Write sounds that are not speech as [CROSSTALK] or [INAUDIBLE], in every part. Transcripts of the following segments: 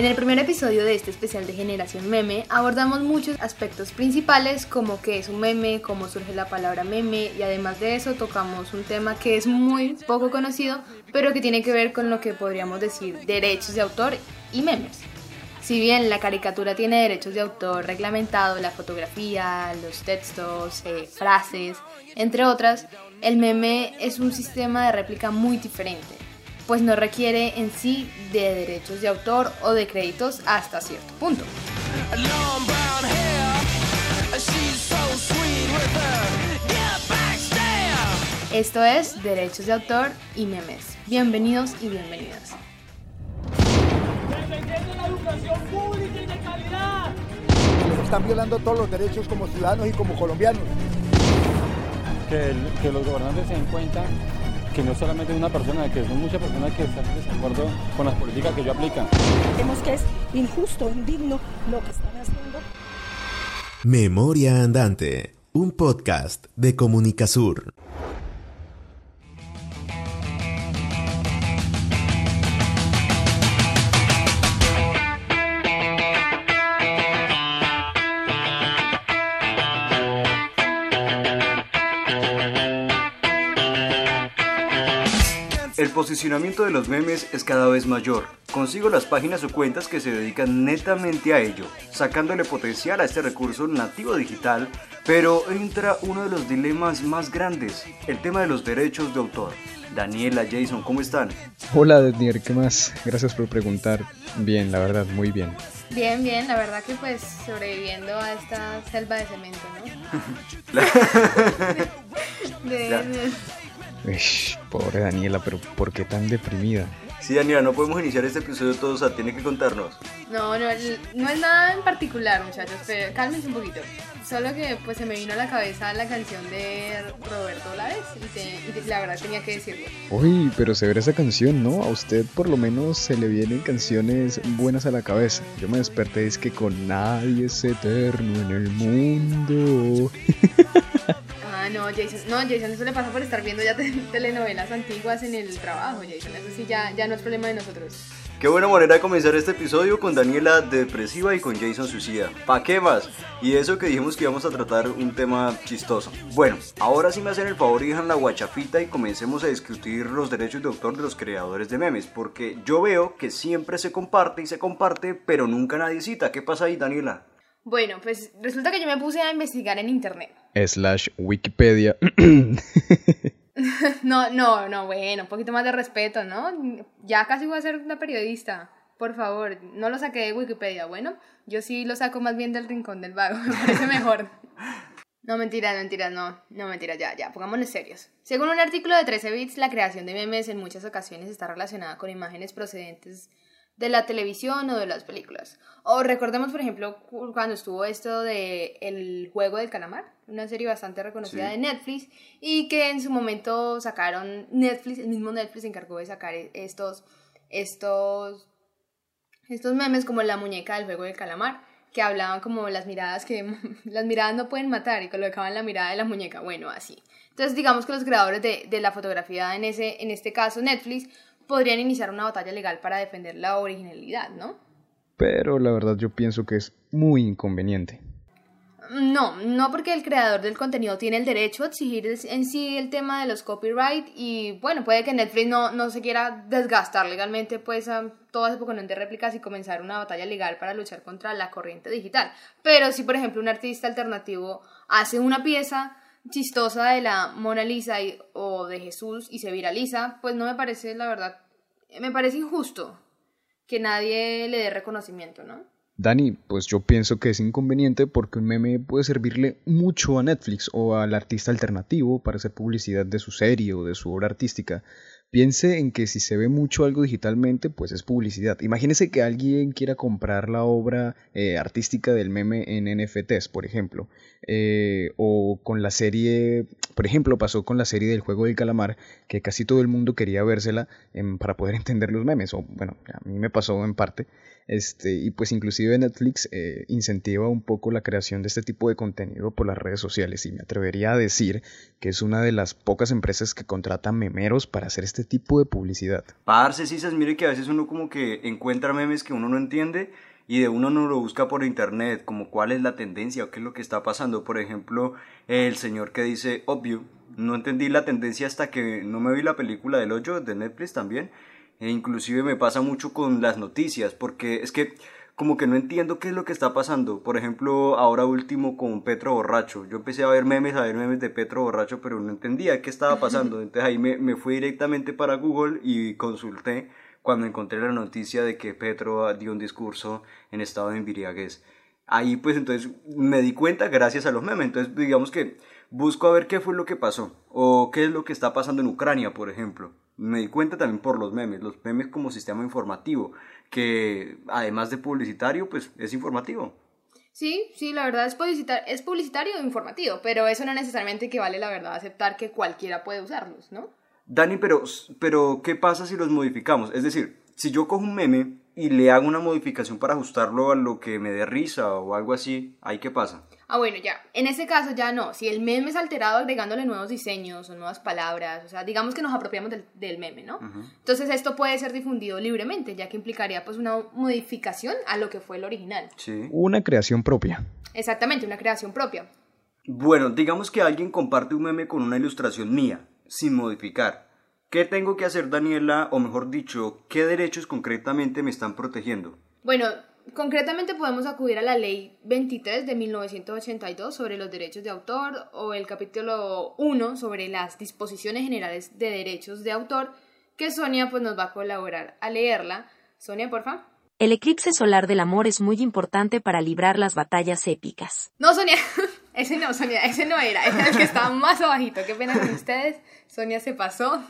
En el primer episodio de este especial de Generación Meme abordamos muchos aspectos principales como qué es un meme, cómo surge la palabra meme y además de eso tocamos un tema que es muy poco conocido pero que tiene que ver con lo que podríamos decir derechos de autor y memes. Si bien la caricatura tiene derechos de autor reglamentado, la fotografía, los textos, eh, frases, entre otras, el meme es un sistema de réplica muy diferente pues no requiere en sí de derechos de autor o de créditos hasta cierto punto. Esto es Derechos de Autor y Memes. Bienvenidos y bienvenidas. están violando todos los derechos como ciudadanos y como colombianos. Que, que los gobernantes se den cuenta que no solamente una persona, que son muchas personas que están en desacuerdo con las políticas que yo aplican. Vemos que es injusto, indigno lo que están haciendo. Memoria Andante, un podcast de Comunicasur. El posicionamiento de los memes es cada vez mayor. Consigo las páginas o cuentas que se dedican netamente a ello, sacándole potencial a este recurso nativo digital, pero entra uno de los dilemas más grandes, el tema de los derechos de autor. Daniela, Jason, ¿cómo están? Hola, Daniel, ¿qué más? Gracias por preguntar. Bien, la verdad, muy bien. Bien, bien, la verdad que pues sobreviviendo a esta selva de cemento, ¿no? [LAUGHS] [LAUGHS] de, pobre Daniela, pero ¿por qué tan deprimida? Sí, Daniela, no podemos iniciar este episodio todos, o sea, tiene que contarnos. No, no, no es nada en particular, muchachos, pero cálmense un poquito. Solo que pues se me vino a la cabeza la canción de Roberto Lares y, la verdad tenía que decirlo. Uy, pero se ve esa canción, ¿no? A usted por lo menos se le vienen canciones buenas a la cabeza. Yo me desperté es que con nadie es eterno en el mundo. [LAUGHS] Jason, no, Jason, eso le pasa por estar viendo ya [LAUGHS] telenovelas antiguas en el trabajo, Jason. Eso sí ya, ya no es problema de nosotros. Qué buena manera de comenzar este episodio con Daniela depresiva y con Jason suicida. ¿Pa' qué más? Y eso que dijimos que íbamos a tratar un tema chistoso. Bueno, ahora sí me hacen el favor y dejan la guachafita y comencemos a discutir los derechos de autor de los creadores de memes. Porque yo veo que siempre se comparte y se comparte, pero nunca nadie cita. ¿Qué pasa ahí, Daniela? Bueno, pues resulta que yo me puse a investigar en internet. Slash Wikipedia. [CLEARS THROAT] [LAUGHS] no, no, no, bueno, un poquito más de respeto, ¿no? Ya casi voy a ser una periodista. Por favor, no lo saqué de Wikipedia. Bueno, yo sí lo saco más bien del rincón del vago, [LAUGHS] me parece mejor. No, mentiras, mentiras, no, no, mentiras, ya, ya, pongámonos serios. Según un artículo de 13 bits, la creación de memes en muchas ocasiones está relacionada con imágenes procedentes de la televisión o de las películas. O recordemos, por ejemplo, cuando estuvo esto de El juego del calamar, una serie bastante reconocida de Netflix y que en su momento sacaron Netflix, el mismo Netflix se encargó de sacar estos estos estos memes como la muñeca del juego del calamar que hablaban como las miradas que [LAUGHS] las miradas no pueden matar y colocaban la mirada de la muñeca, bueno, así. Entonces, digamos que los creadores de, de la fotografía en ese en este caso Netflix podrían iniciar una batalla legal para defender la originalidad, ¿no? Pero la verdad yo pienso que es muy inconveniente. No, no porque el creador del contenido tiene el derecho a exigir en sí el tema de los copyright y bueno, puede que Netflix no, no se quiera desgastar legalmente pues a todo ese poco de réplicas y comenzar una batalla legal para luchar contra la corriente digital. Pero si por ejemplo un artista alternativo hace una pieza chistosa de la Mona Lisa o de Jesús y se viraliza, pues no me parece, la verdad, me parece injusto que nadie le dé reconocimiento, ¿no? Dani, pues yo pienso que es inconveniente porque un meme puede servirle mucho a Netflix o al artista alternativo para hacer publicidad de su serie o de su obra artística. Piense en que si se ve mucho algo digitalmente, pues es publicidad. Imagínese que alguien quiera comprar la obra eh, artística del meme en NFTs, por ejemplo. Eh, o con la serie, por ejemplo, pasó con la serie del juego del calamar, que casi todo el mundo quería vérsela para poder [LAUGHS] entender los memes. O bueno, a mí me pasó en parte. Este, y pues inclusive Netflix eh, incentiva un poco la creación de este tipo de contenido por las redes sociales y me atrevería a decir que es una de las pocas empresas que contratan memeros para hacer este este tipo de publicidad. Parce, Cisas, mire que a veces uno como que encuentra memes que uno no entiende y de uno no lo busca por internet, como cuál es la tendencia o qué es lo que está pasando. Por ejemplo, el señor que dice obvio, no entendí la tendencia hasta que no me vi la película del 8 de Netflix también. E inclusive me pasa mucho con las noticias, porque es que como que no entiendo qué es lo que está pasando. Por ejemplo, ahora último con Petro Borracho. Yo empecé a ver memes, a ver memes de Petro Borracho, pero no entendía qué estaba pasando. [LAUGHS] Entonces ahí me, me fui directamente para Google y consulté cuando encontré la noticia de que Petro dio un discurso en estado de embriaguez. Ahí pues entonces me di cuenta gracias a los memes. Entonces digamos que busco a ver qué fue lo que pasó o qué es lo que está pasando en Ucrania, por ejemplo. Me di cuenta también por los memes, los memes como sistema informativo que además de publicitario, pues es informativo. Sí, sí, la verdad es, publicitar es publicitario e informativo, pero eso no necesariamente que vale la verdad aceptar que cualquiera puede usarlos, ¿no? Dani, pero, pero ¿qué pasa si los modificamos? Es decir, si yo cojo un meme y le hago una modificación para ajustarlo a lo que me dé risa o algo así, ¿ahí qué pasa? Ah, bueno, ya. En ese caso ya no. Si el meme es alterado agregándole nuevos diseños o nuevas palabras, o sea, digamos que nos apropiamos del, meme, ¿no? Entonces esto puede ser difundido libremente, ya que implicaría pues una modificación a lo que fue el original. Sí. Una creación propia. Exactamente, una creación propia. Bueno, digamos que alguien comparte un meme con una ilustración mía, sin modificar. ¿Qué tengo que hacer, Daniela? O mejor dicho, ¿qué derechos concretamente me están protegiendo? Bueno, Concretamente podemos acudir a la Ley 23 de 1982 sobre los derechos de autor o el capítulo 1 sobre las disposiciones generales de derechos de autor que Sonia pues nos va a colaborar a leerla. Sonia, porfa. El eclipse solar del amor es muy importante para librar las batallas épicas. No, Sonia, [LAUGHS] ese no, Sonia, ese no era, era el que estaba más abajito. Qué pena con ustedes. Sonia se pasó.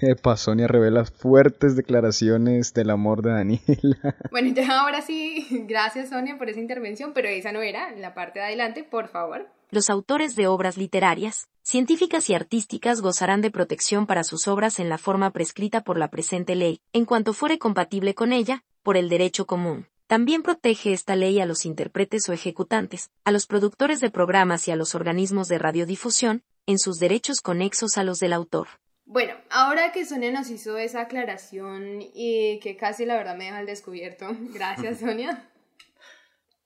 Epa, Sonia revela fuertes declaraciones del amor de Daniela. Bueno, ya ahora sí, gracias Sonia por esa intervención, pero esa no era, la parte de adelante, por favor. Los autores de obras literarias, científicas y artísticas gozarán de protección para sus obras en la forma prescrita por la presente ley, en cuanto fuere compatible con ella, por el derecho común. También protege esta ley a los intérpretes o ejecutantes, a los productores de programas y a los organismos de radiodifusión, en sus derechos conexos a los del autor. Bueno, ahora que Sonia nos hizo esa aclaración y que casi la verdad me deja al descubierto, [LAUGHS] gracias Sonia.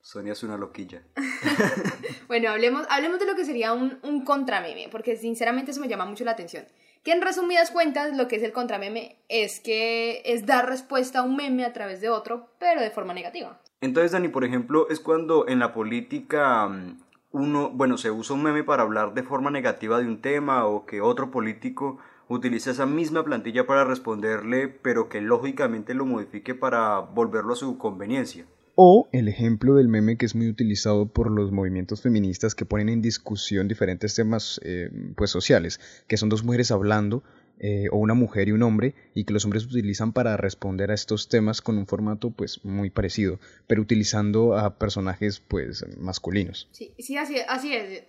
Sonia es una loquilla. [LAUGHS] bueno, hablemos, hablemos de lo que sería un, un contrameme, porque sinceramente eso me llama mucho la atención. Que en resumidas cuentas, lo que es el contrameme es que es dar respuesta a un meme a través de otro, pero de forma negativa. Entonces, Dani, por ejemplo, es cuando en la política mm, uno, bueno, se usa un meme para hablar de forma negativa de un tema o que otro político utiliza esa misma plantilla para responderle, pero que lógicamente lo modifique para volverlo a su conveniencia. O el ejemplo del meme que es muy utilizado por los movimientos feministas que ponen en discusión diferentes temas eh, pues sociales, que son dos mujeres hablando, eh, o una mujer y un hombre, y que los hombres utilizan para responder a estos temas con un formato pues muy parecido, pero utilizando a personajes pues masculinos. Sí, sí así, así es.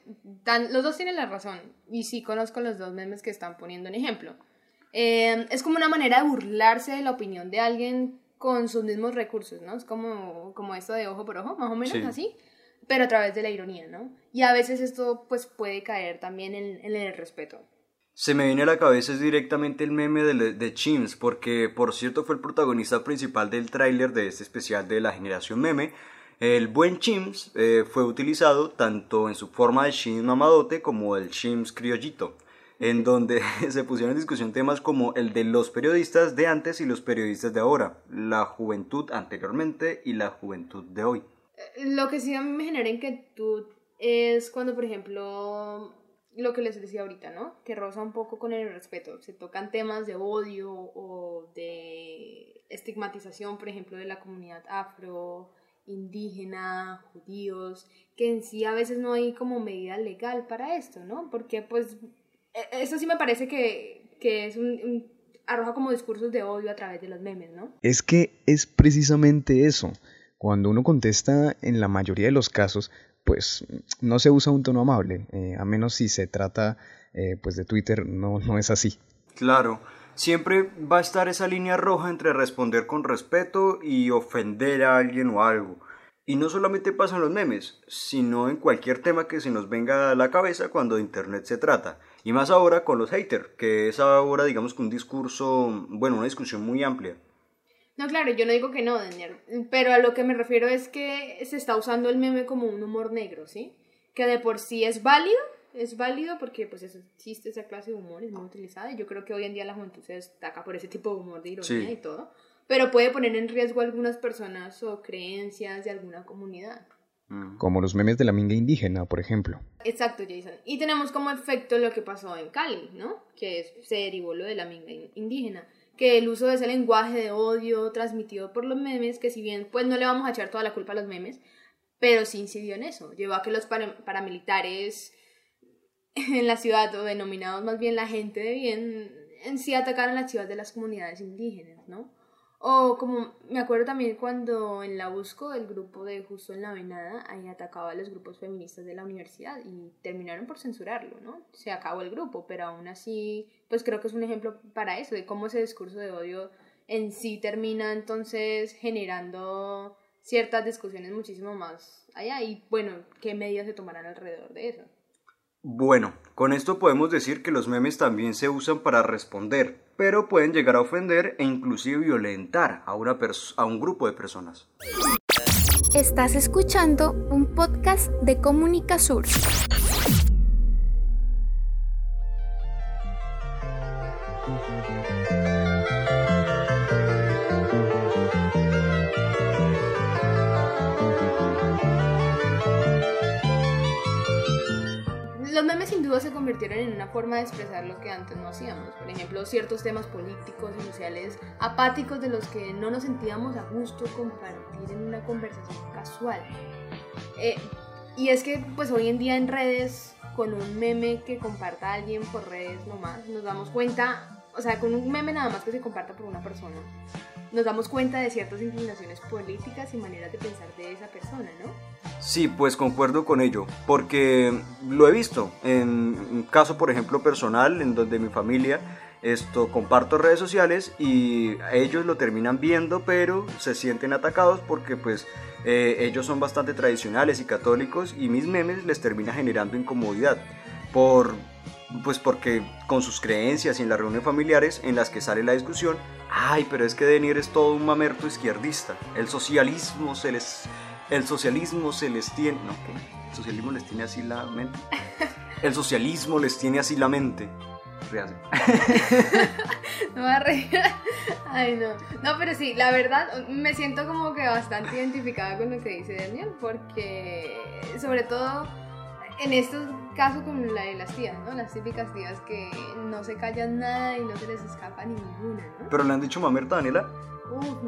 los dos tienen la razón, y sí conozco los dos memes que están poniendo en ejemplo. Eh, es como una manera de burlarse de la opinión de alguien con sus mismos recursos, ¿no? Es como, como esto de ojo por ojo, más o menos así, pero a través de la ironía, ¿no? Y a veces esto pues puede caer también en, el respeto. Se me viene a la cabeza es directamente el meme de, de Chims, porque por cierto fue el protagonista principal del tráiler de este especial de la generación meme. El buen Chims eh, fue utilizado tanto en su forma de Chims mamadote como el Chims criollito en donde [LAUGHS] se pusieron en discusión temas como el de los periodistas de antes y los periodistas de ahora, la juventud anteriormente y la juventud de hoy. Eh, lo que sí a mí me genera inquietud es cuando, por ejemplo, lo que les decía ahorita, ¿no? Que roza un poco con el respeto. Se tocan temas de odio o de estigmatización, por ejemplo, de la comunidad afro, indígena, judíos, que en sí a veces no hay como medida legal para esto, ¿no? Porque pues eso sí me parece que, es un, arroja como discursos de odio a través de los memes, ¿no? Es que es precisamente eso. Cuando uno contesta en la mayoría de los casos, pues no se usa un tono amable, eh, a menos si se trata eh, pues de Twitter, no, no es así. Claro, siempre va a estar esa línea roja entre responder con respeto y ofender a alguien o algo. Y no solamente pasa en los memes, sino en cualquier tema que se nos venga a la cabeza cuando de Internet se trata. Y más ahora con los haters, que es ahora digamos que un discurso, bueno, una discusión muy amplia. No, claro, yo no digo que no, Daniel, pero a lo que me refiero es que se está usando el meme como un humor negro, ¿sí? Que de por sí es válido, es válido porque pues existe esa clase de humor, es muy utilizada y yo creo que hoy en día la juventud se destaca por ese tipo de humor de ironía y todo pero puede poner en riesgo a algunas personas o creencias de alguna comunidad. Mm. Como los memes de la minga indígena, por ejemplo. Exacto, Jason. Y tenemos como efecto lo que pasó en Cali, ¿no? Que es, se derivó lo de la minga indígena. Que el uso de ese lenguaje de odio transmitido por los memes, que si bien pues no le vamos a echar toda la culpa a los memes, pero sí incidió en eso. Llevó a que los paramilitares en la ciudad, o denominados más bien la gente de bien, en sí atacaran las ciudades de las comunidades indígenas, ¿no? O como me acuerdo también cuando en la Busco el grupo de Justo en la Venada ahí atacaba a los grupos feministas de la universidad y terminaron por censurarlo, ¿no? Se acabó el grupo, pero aún así, pues creo que es un ejemplo para eso, de cómo ese discurso de odio en sí termina entonces generando ciertas discusiones muchísimo más allá y bueno, qué medidas se tomarán alrededor de eso. Bueno, con esto podemos decir que los memes también se usan para responder, pero pueden llegar a ofender e inclusive violentar a, una a un grupo de personas. Estás escuchando un podcast de Comunica Sur. Sin duda se convirtieron en una forma de expresar lo que antes no hacíamos. Por ejemplo, ciertos temas políticos y sociales apáticos de los que no nos sentíamos a gusto compartir en una conversación casual. Eh, y es que pues hoy en día en redes, con un meme que comparta alguien por redes nomás, nos damos cuenta, o sea, con un meme nada más que se comparta por una persona, nos damos cuenta de ciertas inclinaciones políticas y maneras de pensar de esa persona, ¿no? Sí, pues concuerdo con ello, porque lo he visto en un caso, por ejemplo, personal, en donde mi familia esto comparto redes sociales y ellos lo terminan viendo, pero se sienten atacados porque pues eh, ellos son bastante tradicionales y católicos y mis memes les termina generando incomodidad por pues porque con sus creencias y en las reuniones familiares en las que sale la discusión, ay, pero es que Denier es todo un mamerto izquierdista. El socialismo se les el socialismo se les tiene, no, ¿qué? El socialismo les tiene así la mente. [LAUGHS] El socialismo les tiene así la mente. [LAUGHS] no va a reír. Ay, no. No, pero sí, la verdad, me siento como que bastante identificada con lo que dice Daniel, porque sobre todo en estos casos como la de las tías, ¿no? Las típicas tías que no se callan nada y no se les escapa ninguna, ¿no? ¿Pero le han dicho mamerta, Daniela? [LAUGHS] Uf,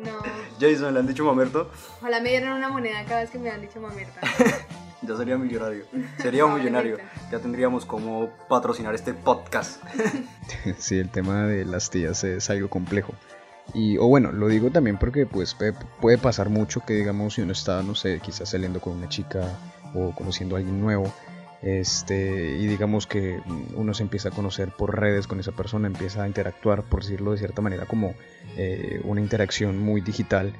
no. Jason, ¿le han dicho mamerto? Ojalá me dieran una moneda cada vez que me han dicho mamerta. [LAUGHS] ya sería millonario. Sería un millonario. Ya tendríamos como patrocinar este podcast. [LAUGHS] sí, el tema de las tías es algo complejo. Y, o bueno, lo digo también porque pues puede pasar mucho que digamos si uno está, no sé, quizás saliendo con una chica o conociendo a alguien nuevo, este, y digamos que uno se empieza a conocer por redes con esa persona, empieza a interactuar, por decirlo de cierta manera, como eh, una interacción muy digital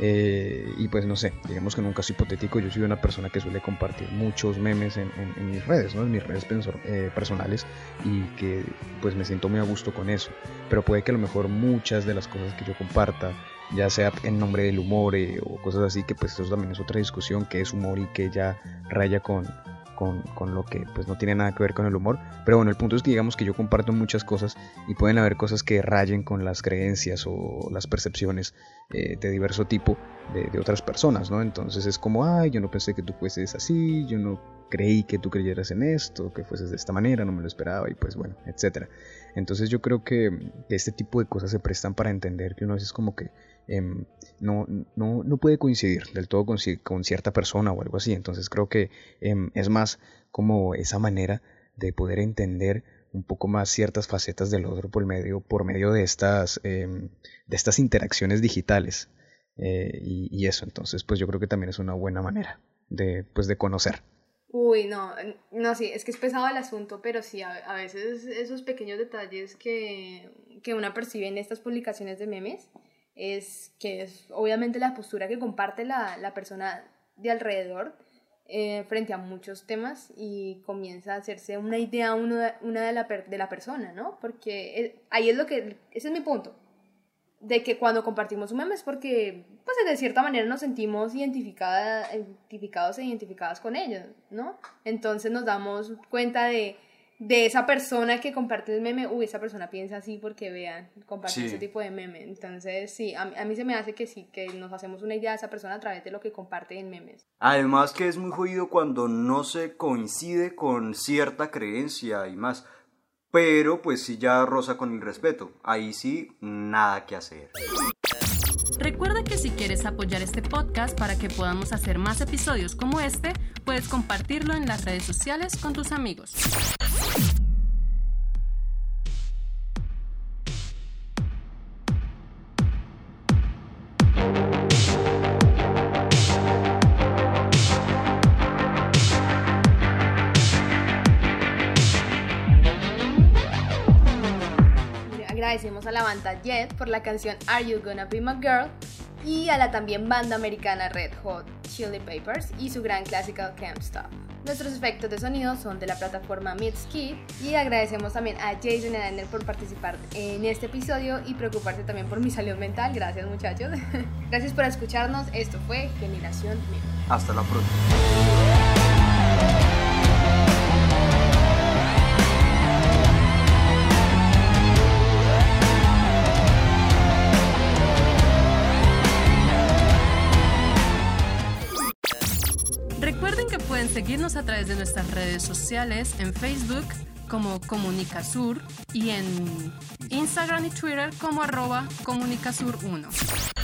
eh, y pues no sé, digamos que en un caso hipotético yo soy una persona que suele compartir muchos memes en, mis redes, ¿no? en mis redes eh, personales y que pues me siento muy a gusto con eso. Pero puede que a lo mejor muchas de las cosas que yo comparta, ya sea en nombre del humor eh, o cosas así, que pues eso también es otra discusión, que es humor y que ya raya con, con, lo que pues no tiene nada que ver con el humor. Pero bueno, el punto es que digamos que yo comparto muchas cosas y pueden haber cosas que rayen con las creencias o las percepciones eh, de diverso tipo de, otras personas, ¿no? Entonces es como, ay, yo no pensé que tú fueses así, yo no creí que tú creyeras en esto, que fueses de esta manera, no me lo esperaba y pues bueno, etcétera. Entonces yo creo que este tipo de cosas se prestan para entender que uno veces como que Em, no, no, no, puede coincidir del todo con, con, cierta persona o algo así. Entonces creo que em, es más como esa manera de poder entender un poco más ciertas facetas del otro por medio, por medio de, estas, em, de estas interacciones digitales. Eh, y, eso, entonces pues yo creo que también es una buena manera de, pues, de conocer. Uy, no, no, sí, es que es pesado el asunto, pero sí, a, a veces esos pequeños detalles que, que una percibe en estas publicaciones de memes, es que es obviamente la postura que comparte la, la persona de alrededor eh, frente a muchos temas y comienza a hacerse una idea uno de, una de la, de la persona, ¿no? Porque eh, ahí es lo que, ese es mi punto, de que cuando compartimos un meme es porque, pues de cierta manera nos sentimos identificada, identificados e identificadas con ellos, ¿no? Entonces nos damos cuenta de, de esa persona que comparte el meme, uy, esa persona piensa así porque vean, comparte Sí. ese tipo de meme. Entonces, sí, a, mí- a mí se me hace que sí, que nos hacemos una idea de esa persona a través de lo que comparte en memes. Además que es muy jodido cuando no se coincide con cierta creencia y más. Pero pues sí ya roza con el respeto. Ahí sí, nada que hacer. Recuerda que si quieres apoyar este podcast para que podamos hacer más episodios como este, puedes compartirlo en las redes sociales con tus amigos. Agradecemos a la banda Jet por la canción Are You Gonna Be My Girl y a la también banda americana Red Hot Chili Peppers y su gran clásico Can't Stop. Nuestros efectos de sonido son de la plataforma Mitski y agradecemos también a Jason y Daniel por participar en este episodio y preocuparse también por mi salud mental. Gracias muchachos. [LAUGHS] Gracias por escucharnos. Esto fue Generación Meme. Hasta la próxima. Seguirnos a través de nuestras redes sociales en Facebook como Comunicasur y en Instagram y Twitter como arroba Comunicasur1.